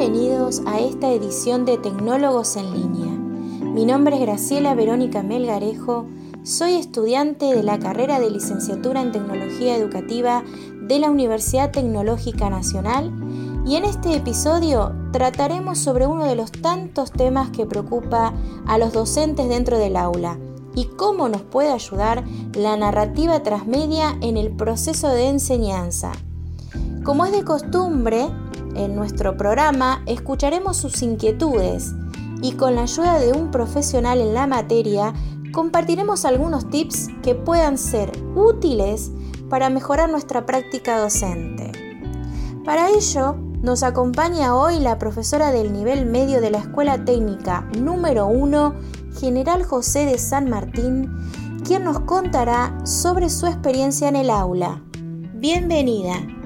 bienvenidos a esta edición de Tecnólogos en línea. Mi nombre es Graciela Verónica Melgarejo, soy estudiante de la carrera de licenciatura en Tecnología Educativa de la Universidad Tecnológica Nacional y en este episodio trataremos sobre uno de los tantos temas que preocupa a los docentes dentro del aula y cómo nos puede ayudar la narrativa transmedia en el proceso de enseñanza. Como es de costumbre, en nuestro programa escucharemos sus inquietudes y con la ayuda de un profesional en la materia compartiremos algunos tips que puedan ser útiles para mejorar nuestra práctica docente. Para ello, nos acompaña hoy la profesora del nivel medio de la Escuela Técnica número 1, General José de San Martín, quien nos contará sobre su experiencia en el aula. Bienvenida.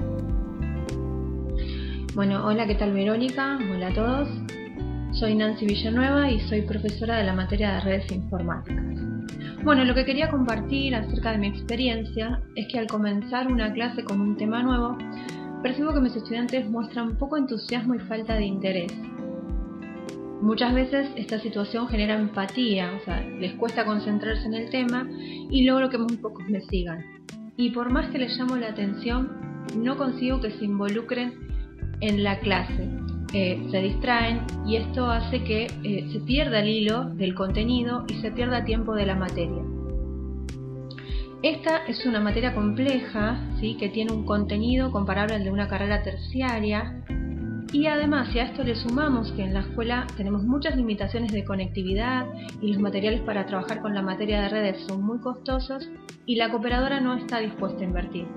Bueno, hola, ¿qué tal Verónica? Hola a todos. Soy Nancy Villanueva y soy profesora de la materia de redes informáticas. Bueno, lo que quería compartir acerca de mi experiencia es que al comenzar una clase con un tema nuevo, percibo que mis estudiantes muestran poco entusiasmo y falta de interés. Muchas veces esta situación genera empatía, o sea, les cuesta concentrarse en el tema y logro que muy pocos me sigan. Y por más que les llamo la atención, no consigo que se involucren en la clase. Eh, se distraen y esto hace que eh, se pierda el hilo del contenido y se pierda tiempo de la materia. Esta es una materia compleja, ¿sí? que tiene un contenido comparable al de una carrera terciaria y además si a esto le sumamos que en la escuela tenemos muchas limitaciones de conectividad y los materiales para trabajar con la materia de redes son muy costosos y la cooperadora no está dispuesta a invertir.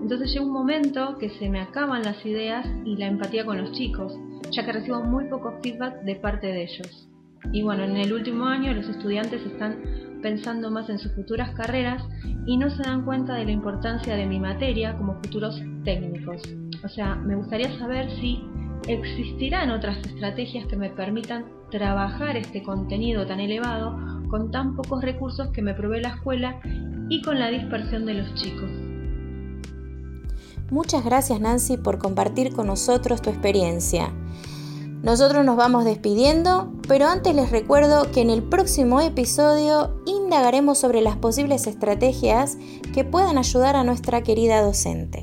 Entonces llega un momento que se me acaban las ideas y la empatía con los chicos, ya que recibo muy poco feedback de parte de ellos. Y bueno, en el último año los estudiantes están pensando más en sus futuras carreras y no se dan cuenta de la importancia de mi materia como futuros técnicos. O sea, me gustaría saber si existirán otras estrategias que me permitan trabajar este contenido tan elevado con tan pocos recursos que me provee la escuela y con la dispersión de los chicos. Muchas gracias Nancy por compartir con nosotros tu experiencia. Nosotros nos vamos despidiendo, pero antes les recuerdo que en el próximo episodio indagaremos sobre las posibles estrategias que puedan ayudar a nuestra querida docente.